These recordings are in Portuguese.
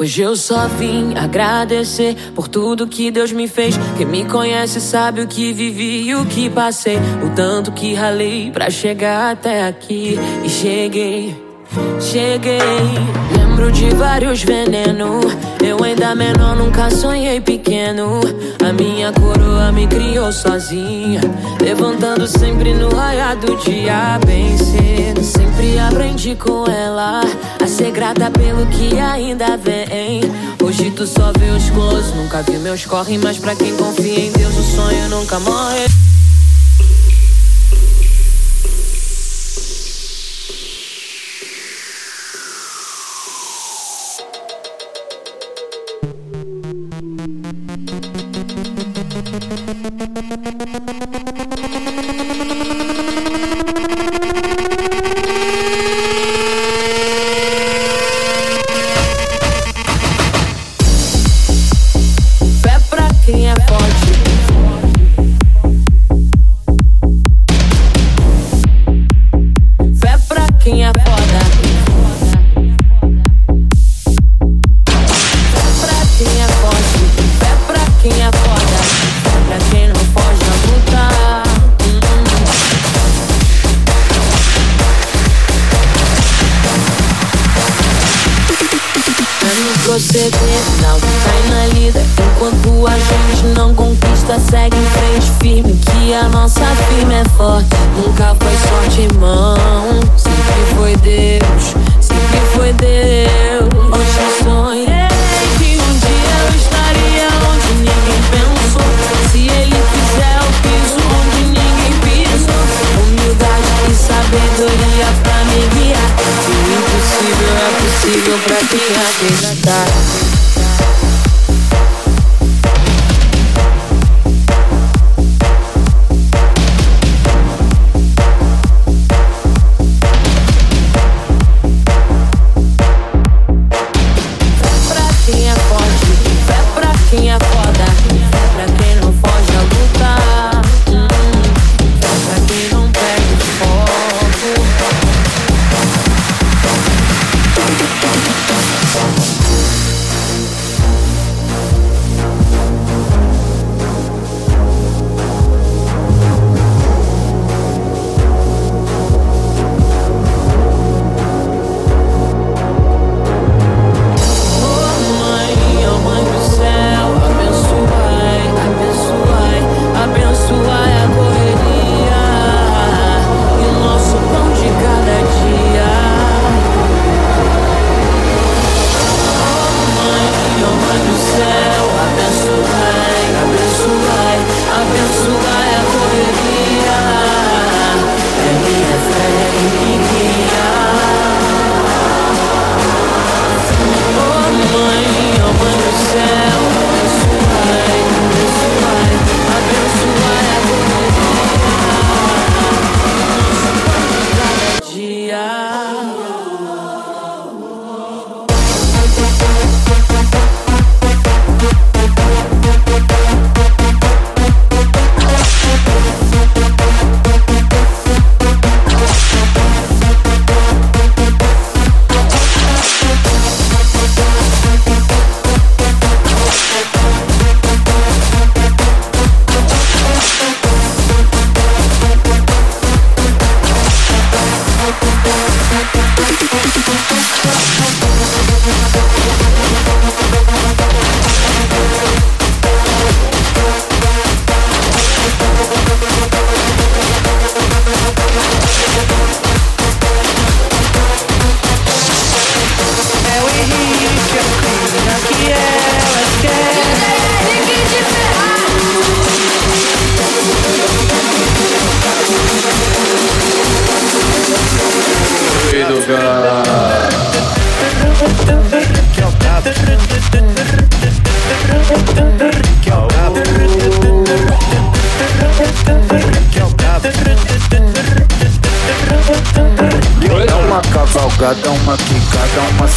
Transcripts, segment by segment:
Hoje eu só vim agradecer por tudo que Deus me fez. Quem me conhece sabe o que vivi e o que passei. O tanto que ralei pra chegar até aqui. E cheguei, cheguei. Lembro de vários venenos. Eu ainda menor, nunca sonhei pequeno. A minha coroa me criou sozinha. Levantando sempre no raiar do dia, bem cedo. Sempre aprendi com ela a ser grata pelo que ainda vem. Hoje tu só vê os close, nunca vi meus corre, mas pra quem confia em Deus, o sonho nunca morre.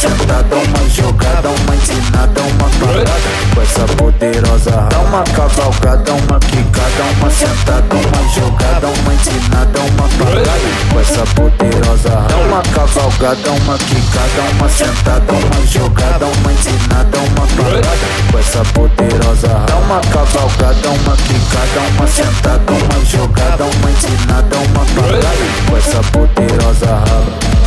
Sentada, uma jogada, uma ensinada, uma parada com essa poderosa. Dá uma cavalgada, uma quicada, uma sentada, uma jogada, uma ensinada, uma parada com essa poderosa. Dá uma cavalgada, uma quicada, uma sentada, uma jogada, uma ensinada, essa poderosa Dá uma cavalgada, uma quicada, uma sentada, uma jogada, uma ensinada, uma parada Com essa poderosa raba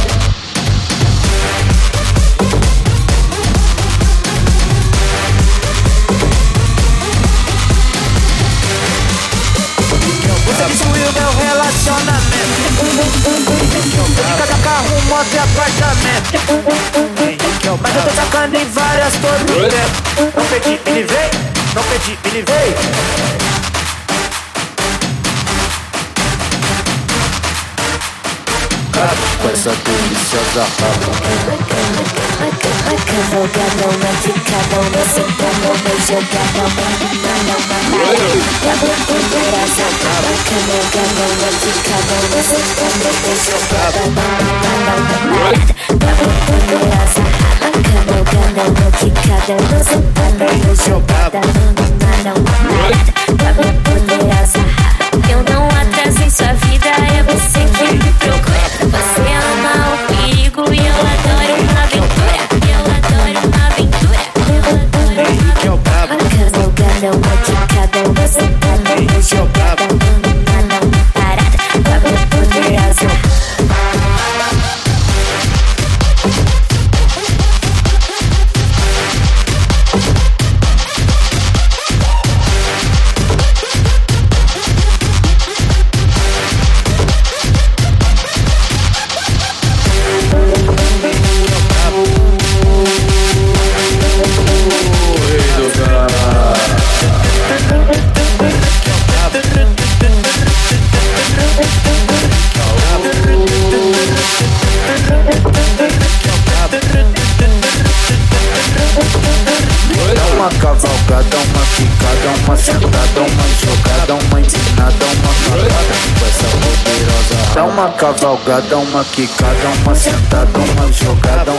relacionamento De cada carro, moto e apartamento Mas eu tô sacando em várias todo o tempo Não pedi, me livrei, não pedi, me livrei Com essa deliciosa raba sentada, uma jogada, uma mamada, uma parada Poderosa, cavalgada, uma ficada, uma sentada, uma jogada, uma mamada, uma parada Poderosa, cavalgada, uma ficada, uma sentada, uma jogada, mamada, uma parada Poderosa, eu não atraso em sua vida, é você que me procura. Você uma sentada, cavalgada, uma quicada, uma sentada, uma jogada,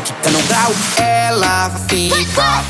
Tá que no grau, ela fica.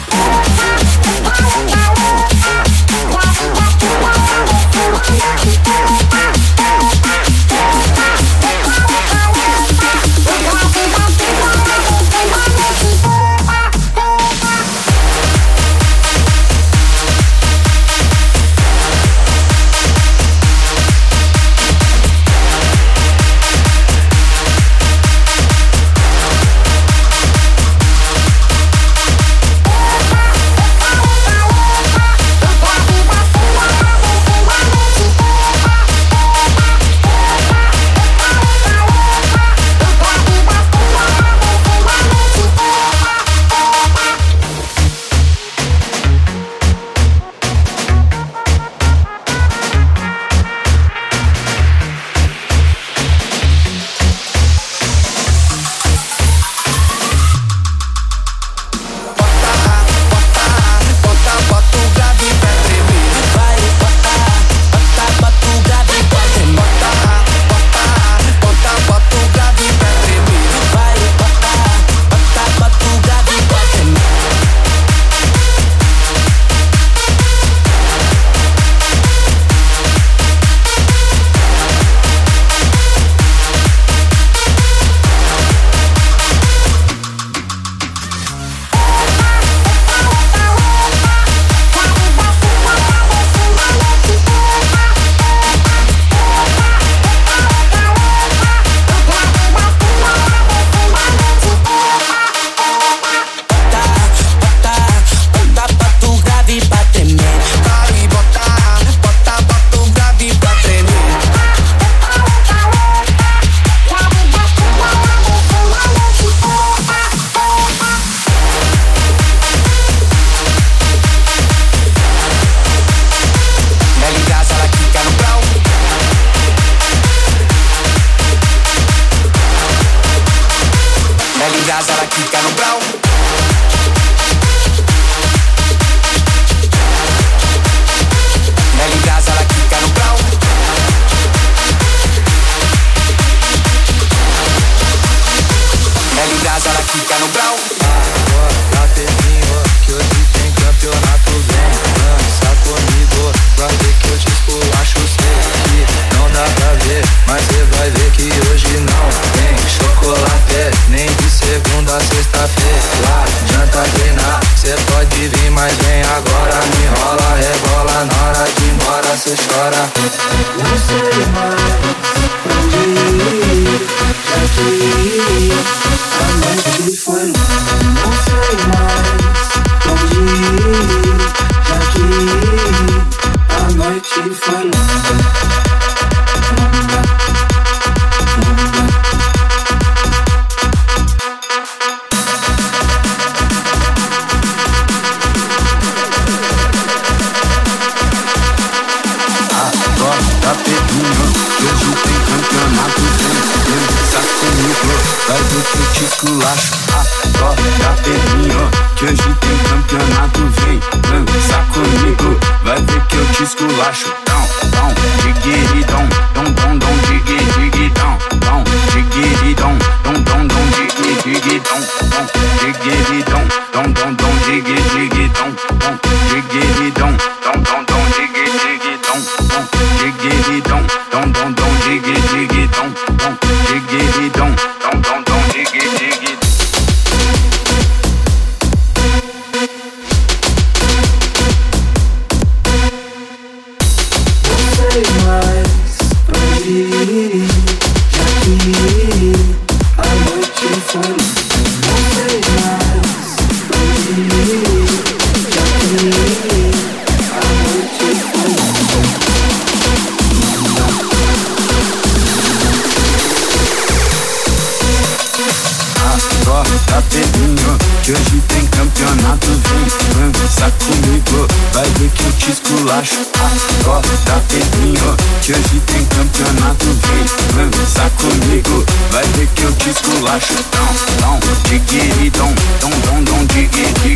lâche, non, non, diggy, don, don, don, don, diggy,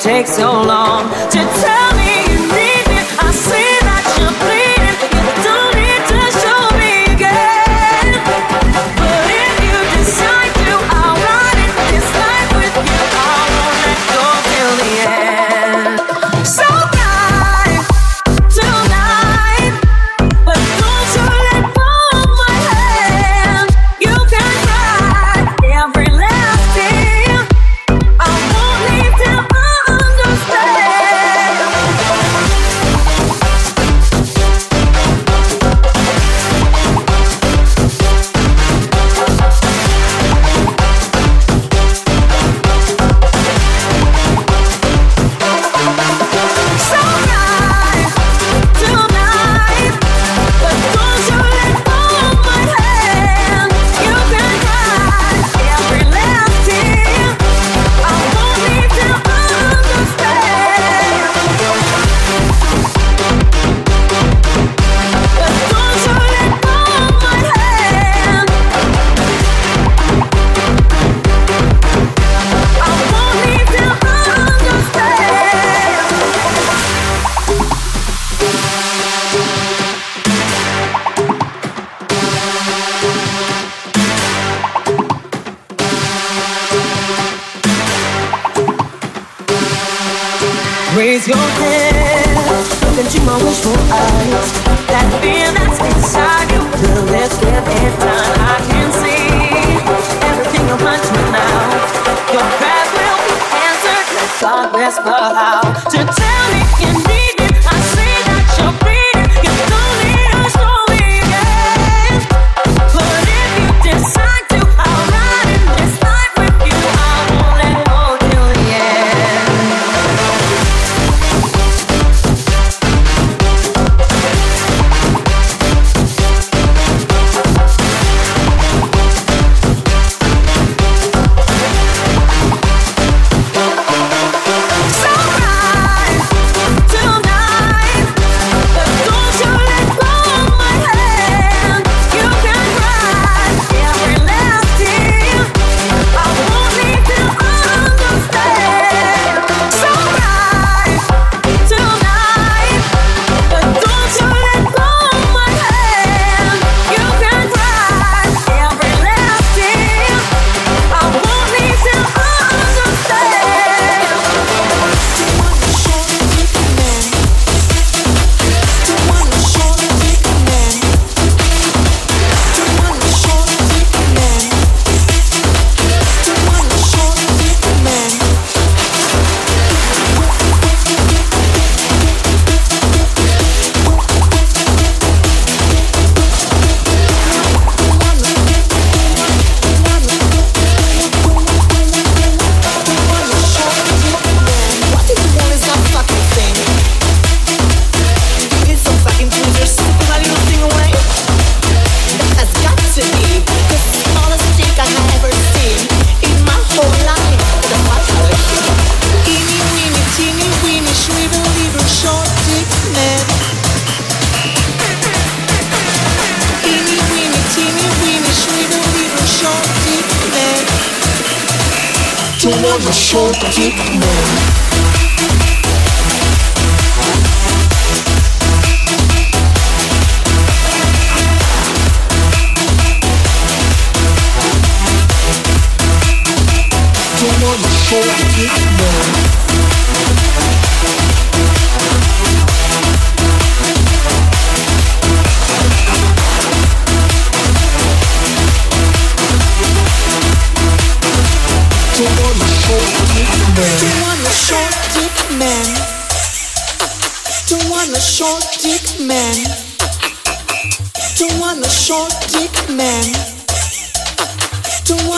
take so long to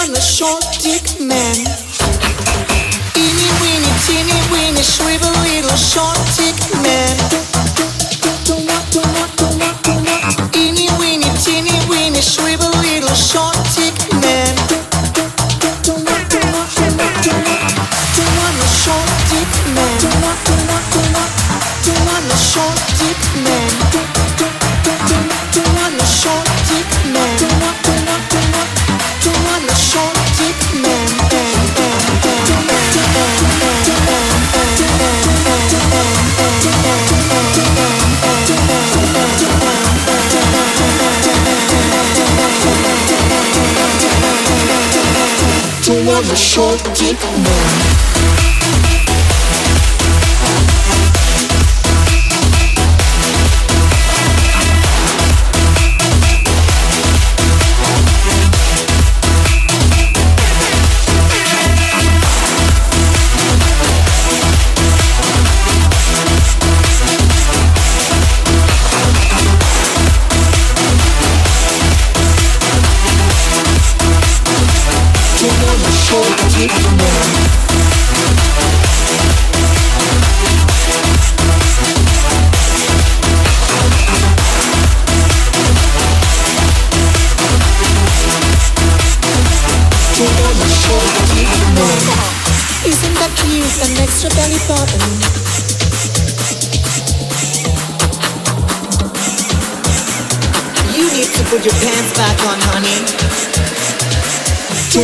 on a short dick man. Eeny weeny, teeny weeny, shrivel little short dick man. Eeny weeny, teeny weeny, shrivel little short dick man. Don't don't don't don't a short dick man. Don't don't don't don't a short dick man. you want a short deep moon.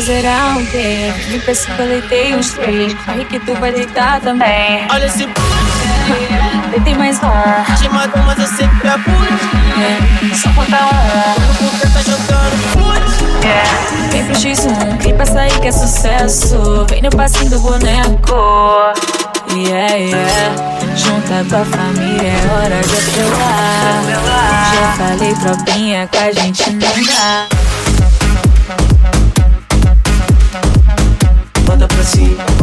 zerar um quê Me que eu deitei uns três. Corre que tu vai deitar também. Olha esse Deitei mais um. Te matou, mas eu sempre apude. é, Só conta um. Porque tá jogando put. é, Vem pro X1 Vem pra sair que é sucesso. Vem no passinho do boneco. Yeah, yeah. Junta com a família é hora de apelar. Já falei tropinha com a gente não dá Bota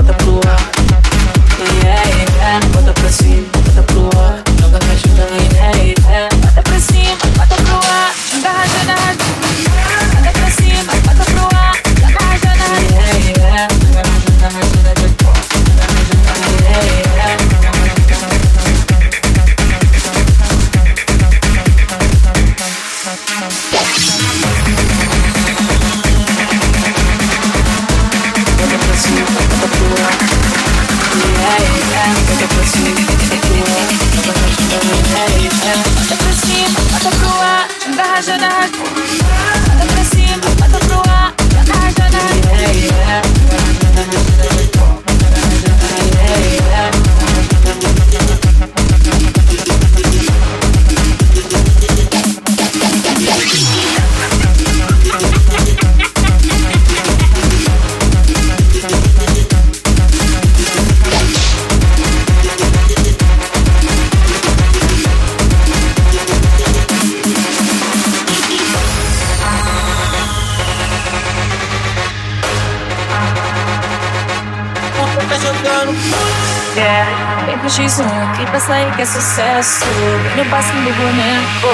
Yeah. Vem pro X1, quem sair que é sucesso Vem no passinho do boneco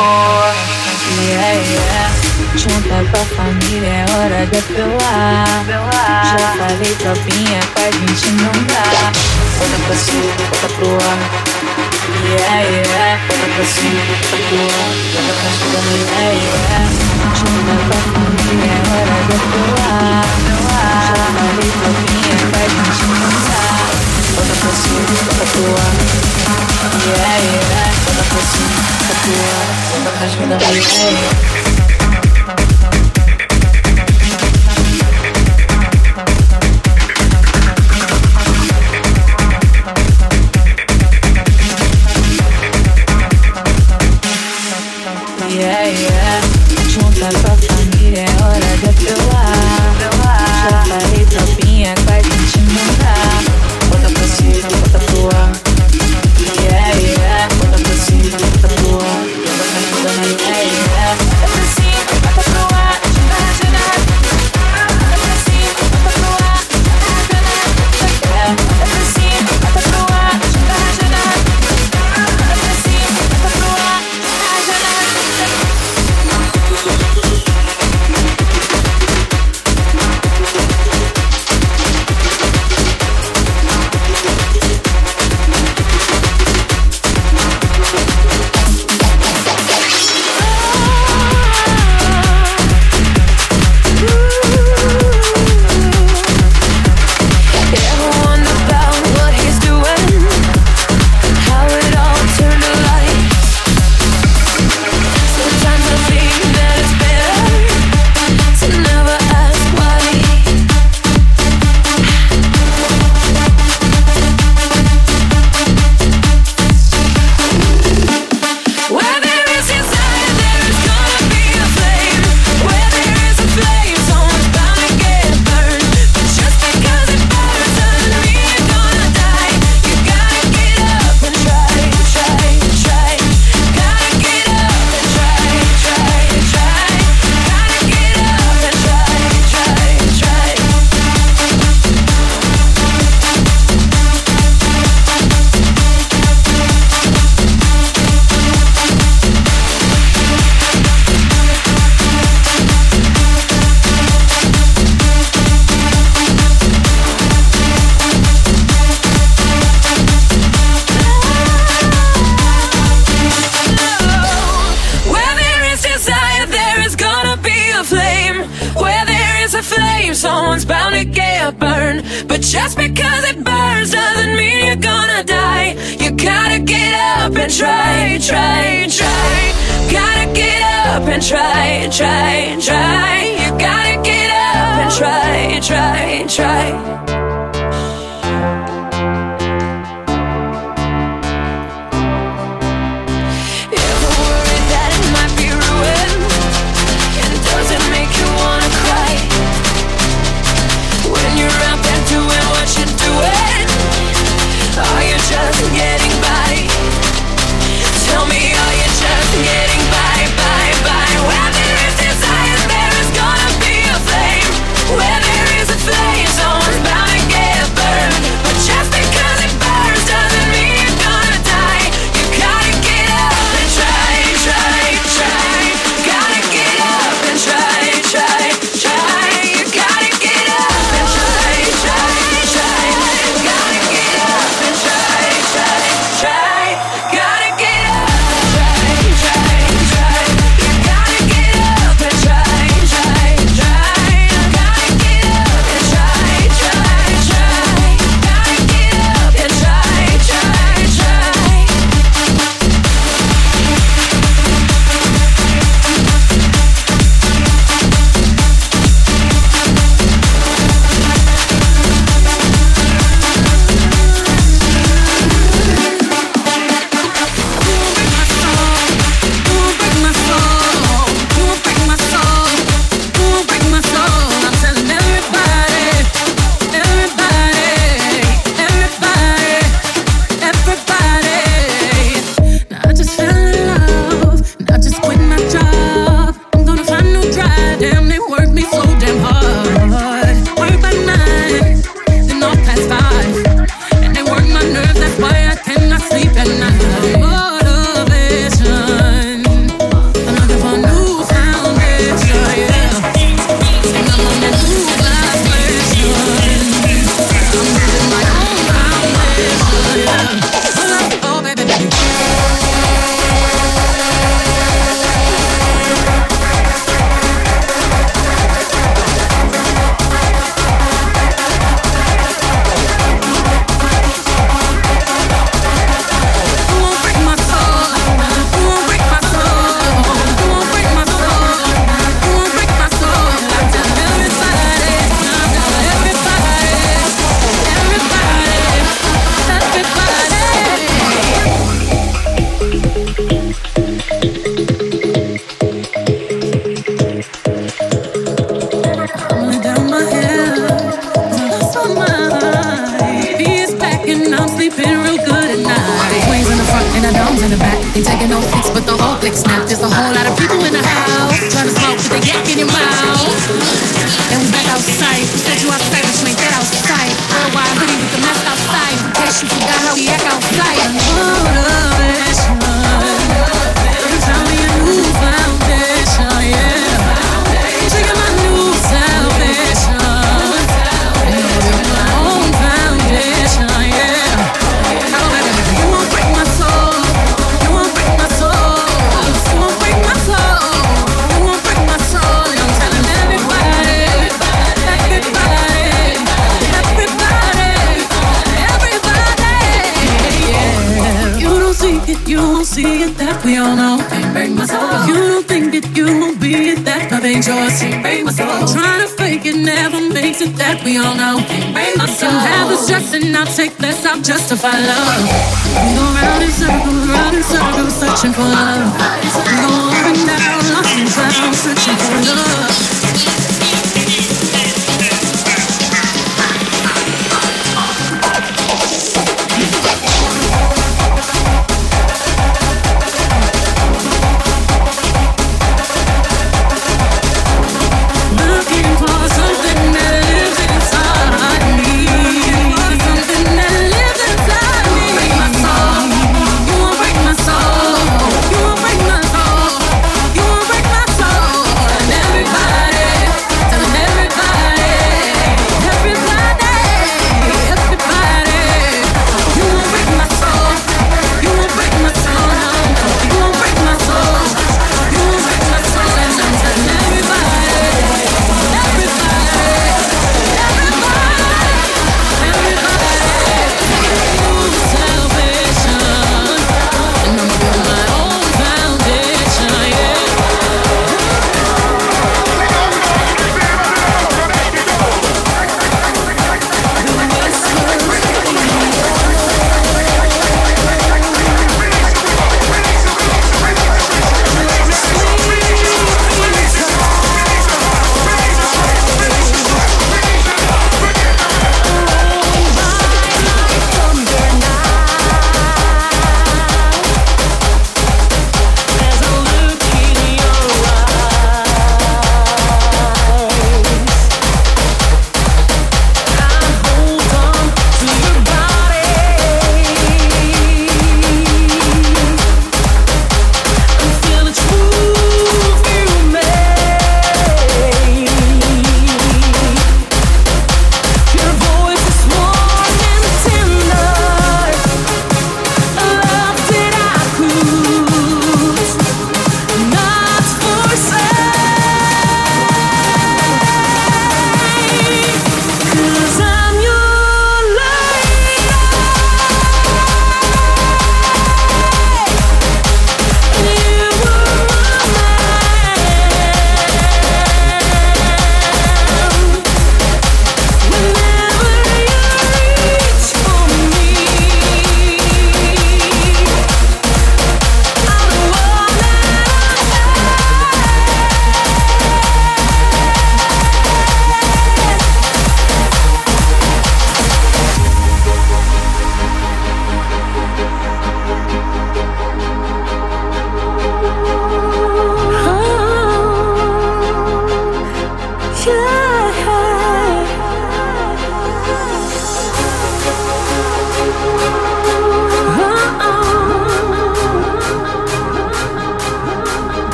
Yeah, yeah Junta com a família, é hora de apelar Já falei tropinha, com a gente não dá Bota pra cima, bota pro ar. Yeah, yeah Bota pra cima, bota pro ar. Joga pra ajudar. Yeah, yeah Junta com a família, é hora de apelar Já falei tropinha, com a gente não dá Bota pra cima, bota pro ar. Yeah, yeah Bota pra cima, bota pro ar. Joga pra ajudar. Yeah, yeah zodiac on fire. we all know. Can't break my soul. You don't think that you won't be it, that love ain't yours. Can't break my soul. Trying to fake it never makes it, that we all know. Can't break my soul. You have a stress and I'll take less, I'll justify love. We go round in circles, round in circles, searching for love. We go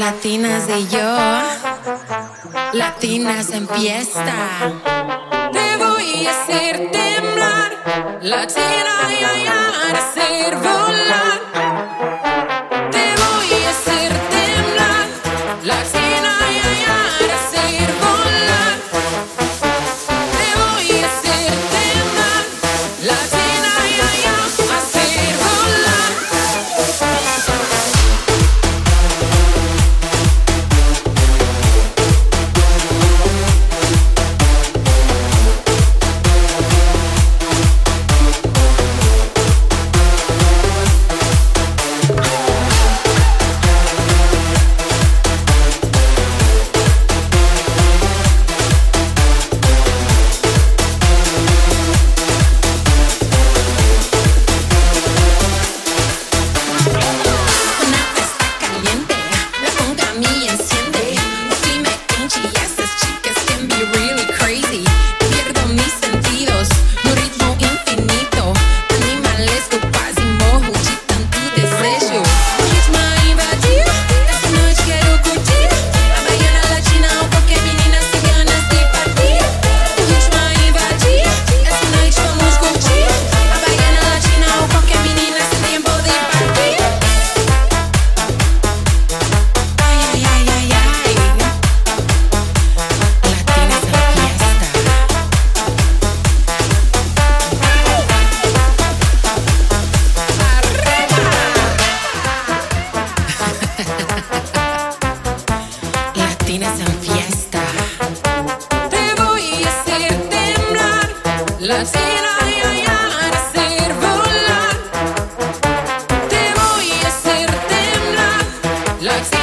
latinas de yo, latinas en fiesta. Te voy a hacer temblar, latina, y a hacer volar. Like